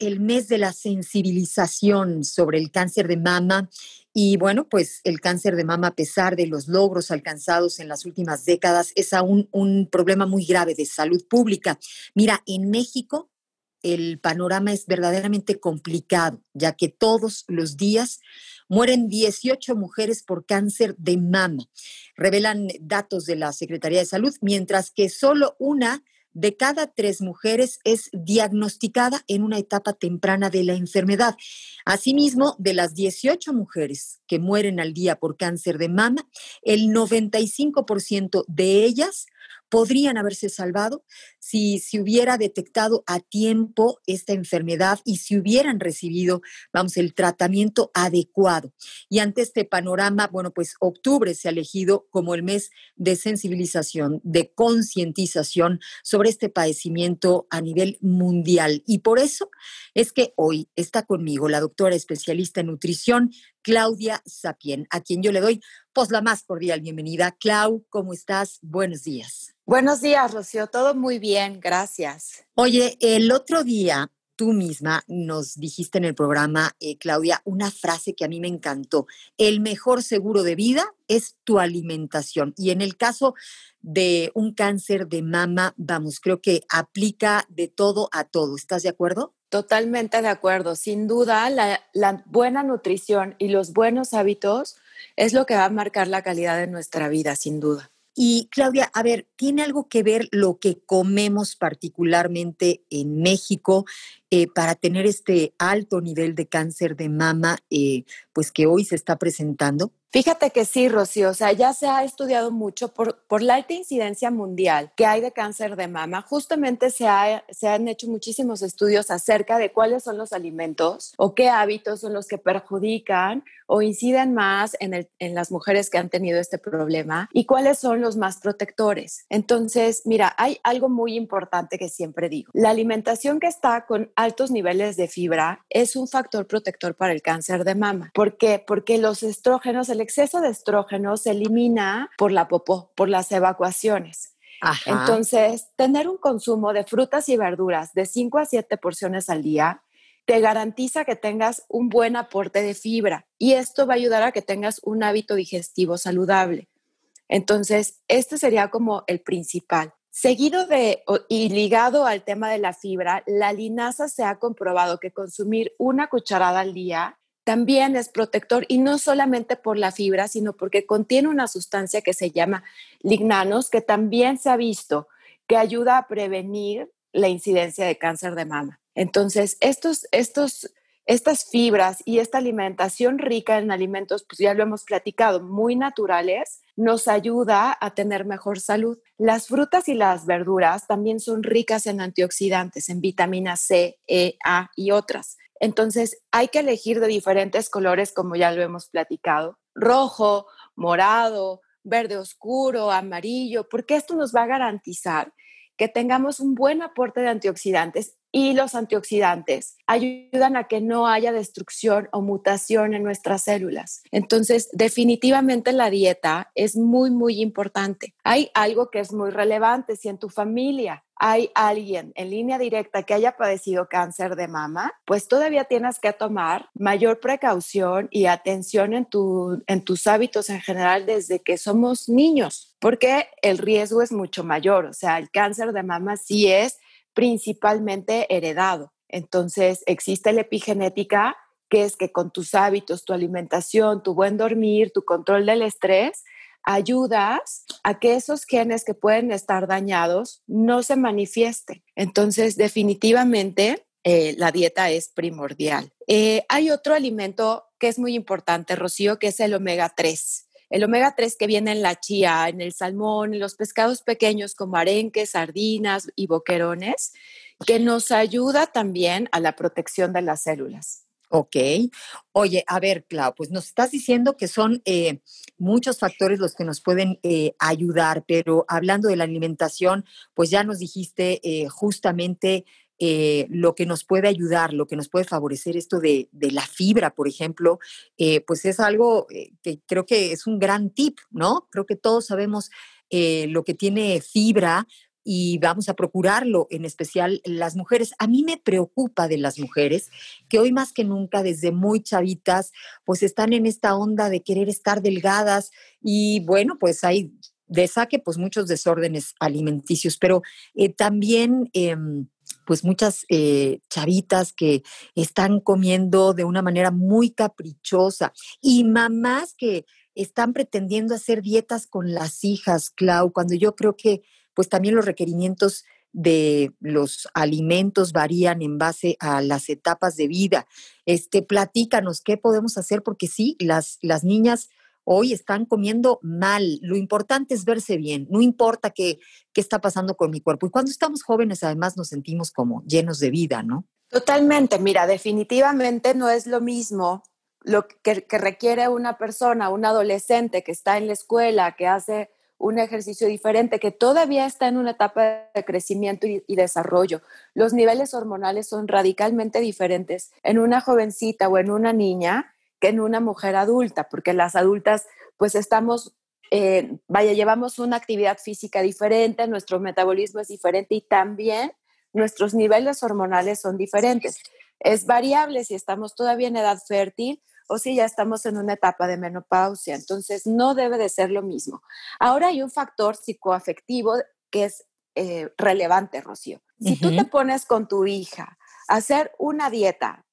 el mes de la sensibilización sobre el cáncer de mama y bueno, pues el cáncer de mama, a pesar de los logros alcanzados en las últimas décadas, es aún un problema muy grave de salud pública. Mira, en México el panorama es verdaderamente complicado, ya que todos los días mueren 18 mujeres por cáncer de mama, revelan datos de la Secretaría de Salud, mientras que solo una de cada tres mujeres es diagnosticada en una etapa temprana de la enfermedad. Asimismo, de las 18 mujeres que mueren al día por cáncer de mama, el 95% de ellas podrían haberse salvado si se hubiera detectado a tiempo esta enfermedad y si hubieran recibido, vamos, el tratamiento adecuado. Y ante este panorama, bueno, pues octubre se ha elegido como el mes de sensibilización, de concientización sobre este padecimiento a nivel mundial. Y por eso es que hoy está conmigo la doctora especialista en nutrición, Claudia Sapien, a quien yo le doy pues la más cordial bienvenida. Clau, ¿cómo estás? Buenos días. Buenos días, Rocío. Todo muy bien, gracias. Oye, el otro día tú misma nos dijiste en el programa, eh, Claudia, una frase que a mí me encantó. El mejor seguro de vida es tu alimentación. Y en el caso de un cáncer de mama, vamos, creo que aplica de todo a todo. ¿Estás de acuerdo? Totalmente de acuerdo. Sin duda, la, buena nutrición y los buenos hábitos es lo que va a marcar la calidad de nuestra vida, sin duda. Y Claudia, a ver, ¿tiene algo que ver lo que comemos particularmente en México eh, para tener este alto nivel de cáncer de mama, eh, pues que hoy se está presentando? Fíjate que sí, Rocío, o sea, ya se ha estudiado mucho por, por la alta incidencia mundial que hay de cáncer de mama. Justamente se, se han hecho muchísimos estudios acerca de cuáles son los alimentos o qué hábitos son los que perjudican o inciden más en, el, en las mujeres que han tenido este problema y cuáles son los más protectores. Entonces, mira, hay algo muy importante que siempre digo. La alimentación que está con altos niveles de fibra es un factor protector para el cáncer de mama. ¿Por qué? Porque los estrógenos, el exceso de estrógenos se elimina por la popó, por las evacuaciones. Entonces, tener un consumo de frutas y verduras de 5 a 7 porciones al día te garantiza que tengas un buen aporte de fibra y esto va a ayudar a que tengas un hábito digestivo saludable. Entonces, este sería como el principal. Seguido de y ligado al tema de la fibra, la linaza se ha comprobado que consumir una cucharada al día también es protector y no solamente por la fibra, sino porque contiene una sustancia que se llama lignanos, que también se ha visto que ayuda a prevenir la incidencia de cáncer de mama. Entonces, estos, estos, estas fibras y esta alimentación rica en alimentos, pues ya lo hemos platicado, muy naturales, nos ayuda a tener mejor salud. Las frutas y las verduras también son ricas en antioxidantes, en vitamina C, E, A y otras. Entonces, hay que elegir de diferentes colores, como ya lo hemos platicado, rojo, morado, verde oscuro, amarillo, porque esto nos va a garantizar que tengamos un buen aporte de antioxidantes y los antioxidantes ayudan a que no haya destrucción o mutación en nuestras células. Entonces, definitivamente la dieta es muy, muy importante. Hay algo que es muy relevante. Si en tu familia hay alguien en línea directa que haya padecido cáncer de mama, pues todavía tienes que tomar mayor precaución y atención en, tu, en tus hábitos en general desde que somos niños, porque el riesgo es mucho mayor. O sea, el cáncer de mama sí es principalmente heredado. Entonces, existe la epigenética, que es que con tus hábitos, tu alimentación, tu buen dormir, tu control del estrés, ayudas a que esos genes que pueden estar dañados no se manifiesten. Entonces, definitivamente, eh, la dieta es primordial. Eh, hay otro alimento que es muy importante, Rocío, que es el omega 3. El omega 3 que viene en la chía, en el salmón, en los pescados pequeños como arenques, sardinas y boquerones, que nos ayuda también a la protección de las células. Ok. Oye, a ver, Clau, pues nos estás diciendo que son eh, muchos factores los que nos pueden eh, ayudar, pero hablando de la alimentación, pues ya nos dijiste eh, justamente lo que nos puede ayudar, lo que nos puede favorecer esto de, de la fibra, por ejemplo, pues es algo que creo que es un gran tip, ¿no? Creo que todos sabemos lo que tiene fibra, y vamos a procurarlo, en especial las mujeres. A mí me preocupa de las mujeres que hoy más que nunca, desde muy chavitas, pues están en esta onda de querer estar delgadas y bueno, pues hay de saque pues muchos desórdenes alimenticios, pero eh, también... Em, pues muchas eh, chavitas que están comiendo de una manera muy caprichosa y mamás que están pretendiendo hacer dietas con las hijas, Clau, cuando yo creo que pues también los requerimientos de los alimentos varían en base a las etapas de vida. Este, platícanos qué podemos hacer, porque sí, las, las niñas hoy están comiendo mal. Lo importante es verse bien, no importa qué, qué está pasando con mi cuerpo. Y cuando estamos jóvenes, además, nos sentimos como llenos de vida, ¿no? Totalmente, mira, definitivamente no es lo mismo lo que, que requiere una persona, un adolescente que está en la escuela, que hace un ejercicio diferente, que todavía está en una etapa de crecimiento y, desarrollo. Los niveles hormonales son radicalmente diferentes en una jovencita o en una niña que en una mujer adulta, porque las adultas pues estamos, eh, vaya, llevamos una actividad física diferente, nuestro metabolismo es diferente y también nuestros niveles hormonales son diferentes. Es variable si estamos todavía en edad fértil o si ya estamos en una etapa de menopausia. Entonces, no debe de ser lo mismo. Ahora hay un factor psicoafectivo que es eh, relevante, Rocío. Si tú te pones con tu hija a hacer una dieta,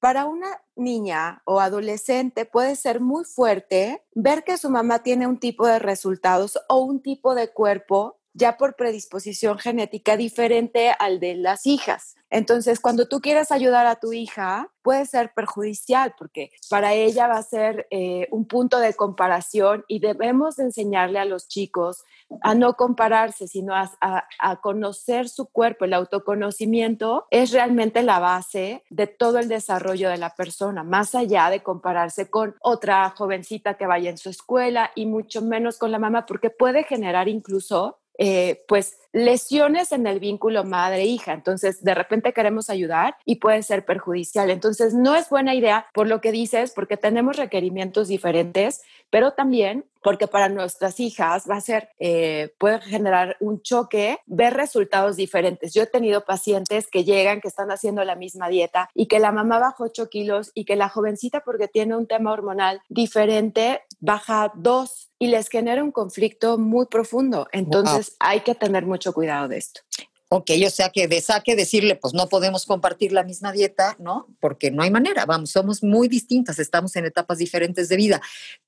para una niña o adolescente puede ser muy fuerte ver que su mamá tiene un tipo de resultados o un tipo de cuerpo ya por predisposición genética diferente al de las hijas. Entonces, cuando tú quieres ayudar a tu hija, puede ser perjudicial porque para ella va a ser eh, un punto de comparación y debemos enseñarle a los chicos a no compararse, sino a, a, conocer su cuerpo. El autoconocimiento es realmente la base de todo el desarrollo de la persona, más allá de compararse con otra jovencita que vaya en su escuela y mucho menos con la mamá, porque puede generar incluso eh, pues lesiones en el vínculo madre-hija. Entonces, de repente queremos ayudar y puede ser perjudicial. Entonces, no es buena idea por lo que dices, porque tenemos requerimientos diferentes, pero también porque para nuestras hijas va a ser, eh, puede generar un choque ver resultados diferentes. Yo he tenido pacientes que llegan, que están haciendo la misma dieta y que la mamá bajó 8 kilos y que la jovencita, porque tiene un tema hormonal diferente, baja 2 y les genera un conflicto muy profundo. Entonces hay que tener mucho cuidado de esto. Ok, o sea que de saque decirle, pues no podemos compartir la misma dieta, ¿no? Porque no hay manera, vamos, somos muy distintas, estamos en etapas diferentes de vida.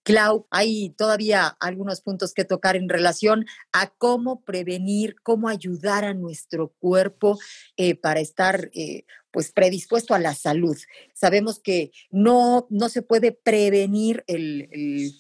Clau, hay todavía algunos puntos que tocar en relación a cómo prevenir, cómo ayudar a nuestro cuerpo eh, para estar eh, pues predispuesto a la salud. Sabemos que no, no se puede prevenir el,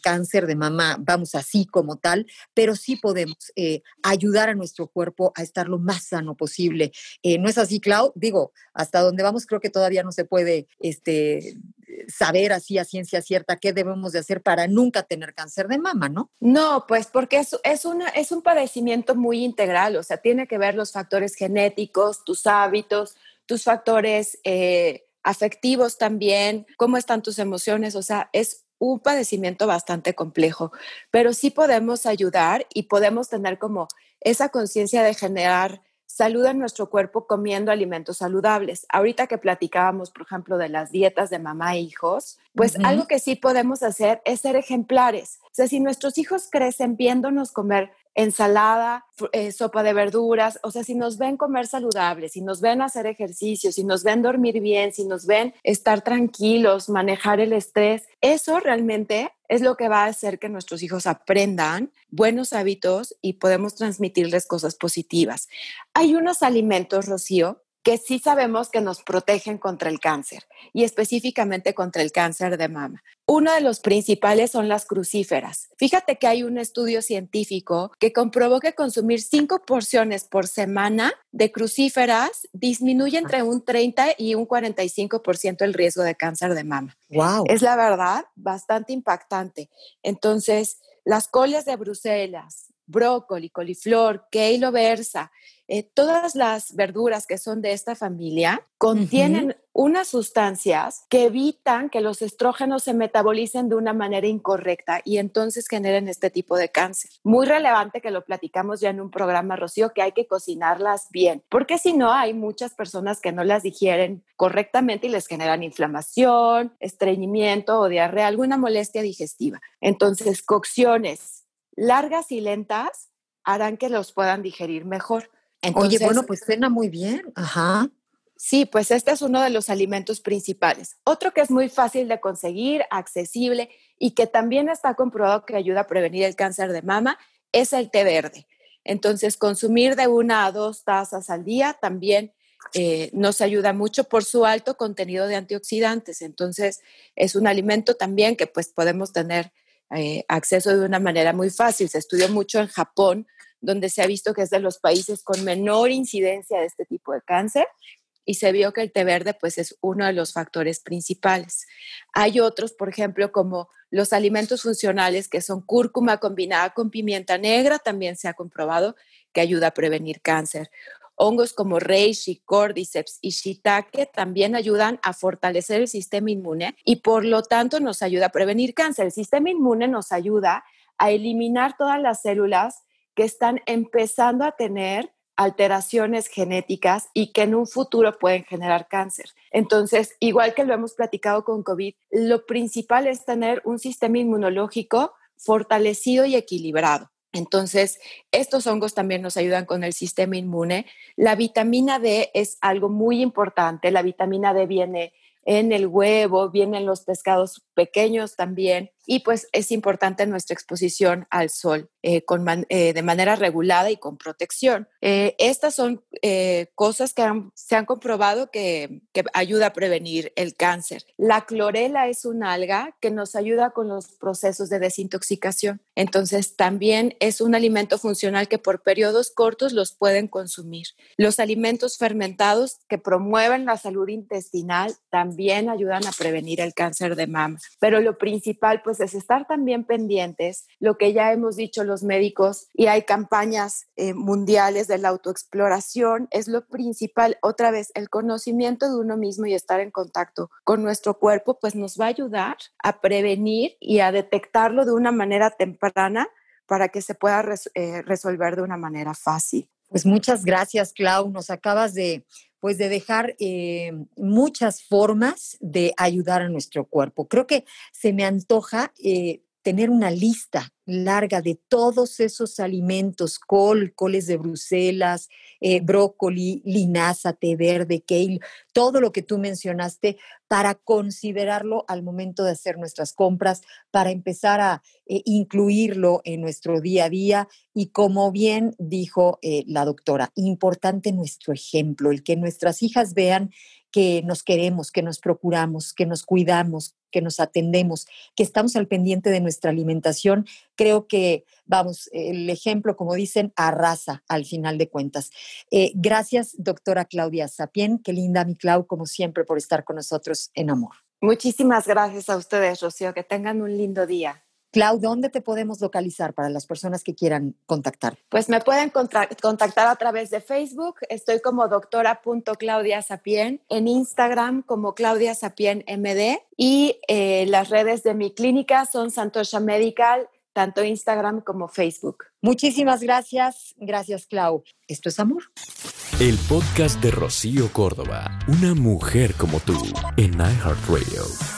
cáncer de mama, vamos así como tal, pero sí podemos eh, ayudar a nuestro cuerpo a estar lo más sano posible. Eh, ¿No es así, Clau? Digo, hasta donde vamos creo que todavía no se puede este, saber así a ciencia cierta qué debemos de hacer para nunca tener cáncer de mama, ¿no? No, pues porque es, es, una, es un padecimiento muy integral, o sea, tiene que ver los factores genéticos, tus hábitos, tus factores eh, afectivos también, cómo están tus emociones, o sea, es un padecimiento bastante complejo, pero sí podemos ayudar y podemos tener como esa conciencia de generar salud en nuestro cuerpo comiendo alimentos saludables. Ahorita que platicábamos, por ejemplo, de las dietas de mamá e hijos, pues algo que sí podemos hacer es ser ejemplares. O sea, si nuestros hijos crecen viéndonos comer ensalada, eh, sopa de verduras, o sea, si nos ven comer saludable, si nos ven hacer ejercicio, si nos ven dormir bien, si nos ven estar tranquilos, manejar el estrés, eso realmente es lo que va a hacer que nuestros hijos aprendan buenos hábitos y podemos transmitirles cosas positivas. Hay unos alimentos, Rocío, que sí sabemos que nos protegen contra el cáncer y específicamente contra el cáncer de mama. Uno de los principales son las crucíferas. Fíjate que hay un estudio científico que comprobó que consumir cinco porciones por semana de crucíferas disminuye entre un 30 y un 45% el riesgo de cáncer de mama. Wow. Es la verdad bastante impactante. Entonces, las coles de Bruselas, brócoli, coliflor, kale versa, eh, todas las verduras que son de esta familia contienen unas sustancias que evitan que los estrógenos se metabolicen de una manera incorrecta y entonces generen este tipo de cáncer. Muy relevante que lo platicamos ya en un programa, Rocío, que hay que cocinarlas bien, porque si no hay muchas personas que no las digieren correctamente y les generan inflamación, estreñimiento o diarrea, alguna molestia digestiva. Entonces, cocciones largas y lentas harán que los puedan digerir mejor. Oye, bueno, pues suena muy bien. Ajá. Sí, pues este es uno de los alimentos principales. Otro que es muy fácil de conseguir, accesible y que también está comprobado que ayuda a prevenir el cáncer de mama es el té verde. Entonces, consumir de una a dos tazas al día también eh, nos ayuda mucho por su alto contenido de antioxidantes. Entonces, es un alimento también que pues podemos tener eh, acceso de una manera muy fácil. Se estudió mucho en Japón donde se ha visto que es de los países con menor incidencia de este tipo de cáncer y se vio que el té verde pues es uno de los factores principales. Hay otros, por ejemplo, como los alimentos funcionales que son cúrcuma combinada con pimienta negra, también se ha comprobado que ayuda a prevenir cáncer. Hongos como reishi, cordyceps y shiitake también ayudan a fortalecer el sistema inmune y por lo tanto nos ayuda a prevenir cáncer. El sistema inmune nos ayuda a eliminar todas las células que están empezando a tener alteraciones genéticas y que en un futuro pueden generar cáncer. Entonces, igual que lo hemos platicado con COVID, lo principal es tener un sistema inmunológico fortalecido y equilibrado. Entonces, estos hongos también nos ayudan con el sistema inmune. La vitamina D es algo muy importante. La vitamina D viene en el huevo, viene en los pescados pequeños también y pues es importante nuestra exposición al sol eh, eh, de manera regulada y con protección. Eh, estas son cosas que se han comprobado que, que ayuda a prevenir el cáncer. La clorela es un alga que nos ayuda con los procesos de desintoxicación. Entonces también es un alimento funcional que por periodos cortos los pueden consumir. Los alimentos fermentados que promueven la salud intestinal también ayudan a prevenir el cáncer de mama. Pero lo principal pues es estar también pendientes, lo que ya hemos dicho los médicos, y hay campañas eh, mundiales de la autoexploración, es lo principal. Otra vez, el conocimiento de uno mismo y estar en contacto con nuestro cuerpo, pues nos va a ayudar a prevenir y a detectarlo de una manera temprana para que se pueda eh, resolver de una manera fácil. Pues muchas gracias, Clau. Nos acabas de pues de dejar eh, muchas formas de ayudar a nuestro cuerpo. Creo que se me antoja eh, tener una lista larga de todos esos alimentos, col, coles de Bruselas, eh, brócoli, linaza, té verde, kale, todo lo que tú mencionaste, para considerarlo al momento de hacer nuestras compras, para empezar a eh, incluirlo en nuestro día a día. Y como bien dijo eh, la doctora, importante nuestro ejemplo, el que nuestras hijas vean que nos queremos, que nos procuramos, que nos cuidamos, que nos atendemos, que estamos al pendiente de nuestra alimentación, creo que, vamos, el ejemplo, como dicen, arrasa al final de cuentas. Eh, gracias, doctora Claudia Sapien. Qué linda, mi Clau, como siempre, por estar con nosotros en Amor. Muchísimas gracias a ustedes, Rocío. Que tengan un lindo día. Clau, ¿dónde te podemos localizar para las personas que quieran contactar? Pues me pueden contactar a través de Facebook. Estoy como doctora.claudiasapien, en Instagram como Claudia Sapien MD y eh, las redes de mi clínica son Santosha Medical, tanto Instagram como Facebook. Muchísimas gracias. Gracias, Clau. Esto es amor. El podcast de Rocío Córdoba, una mujer como tú, en iHeartRadio.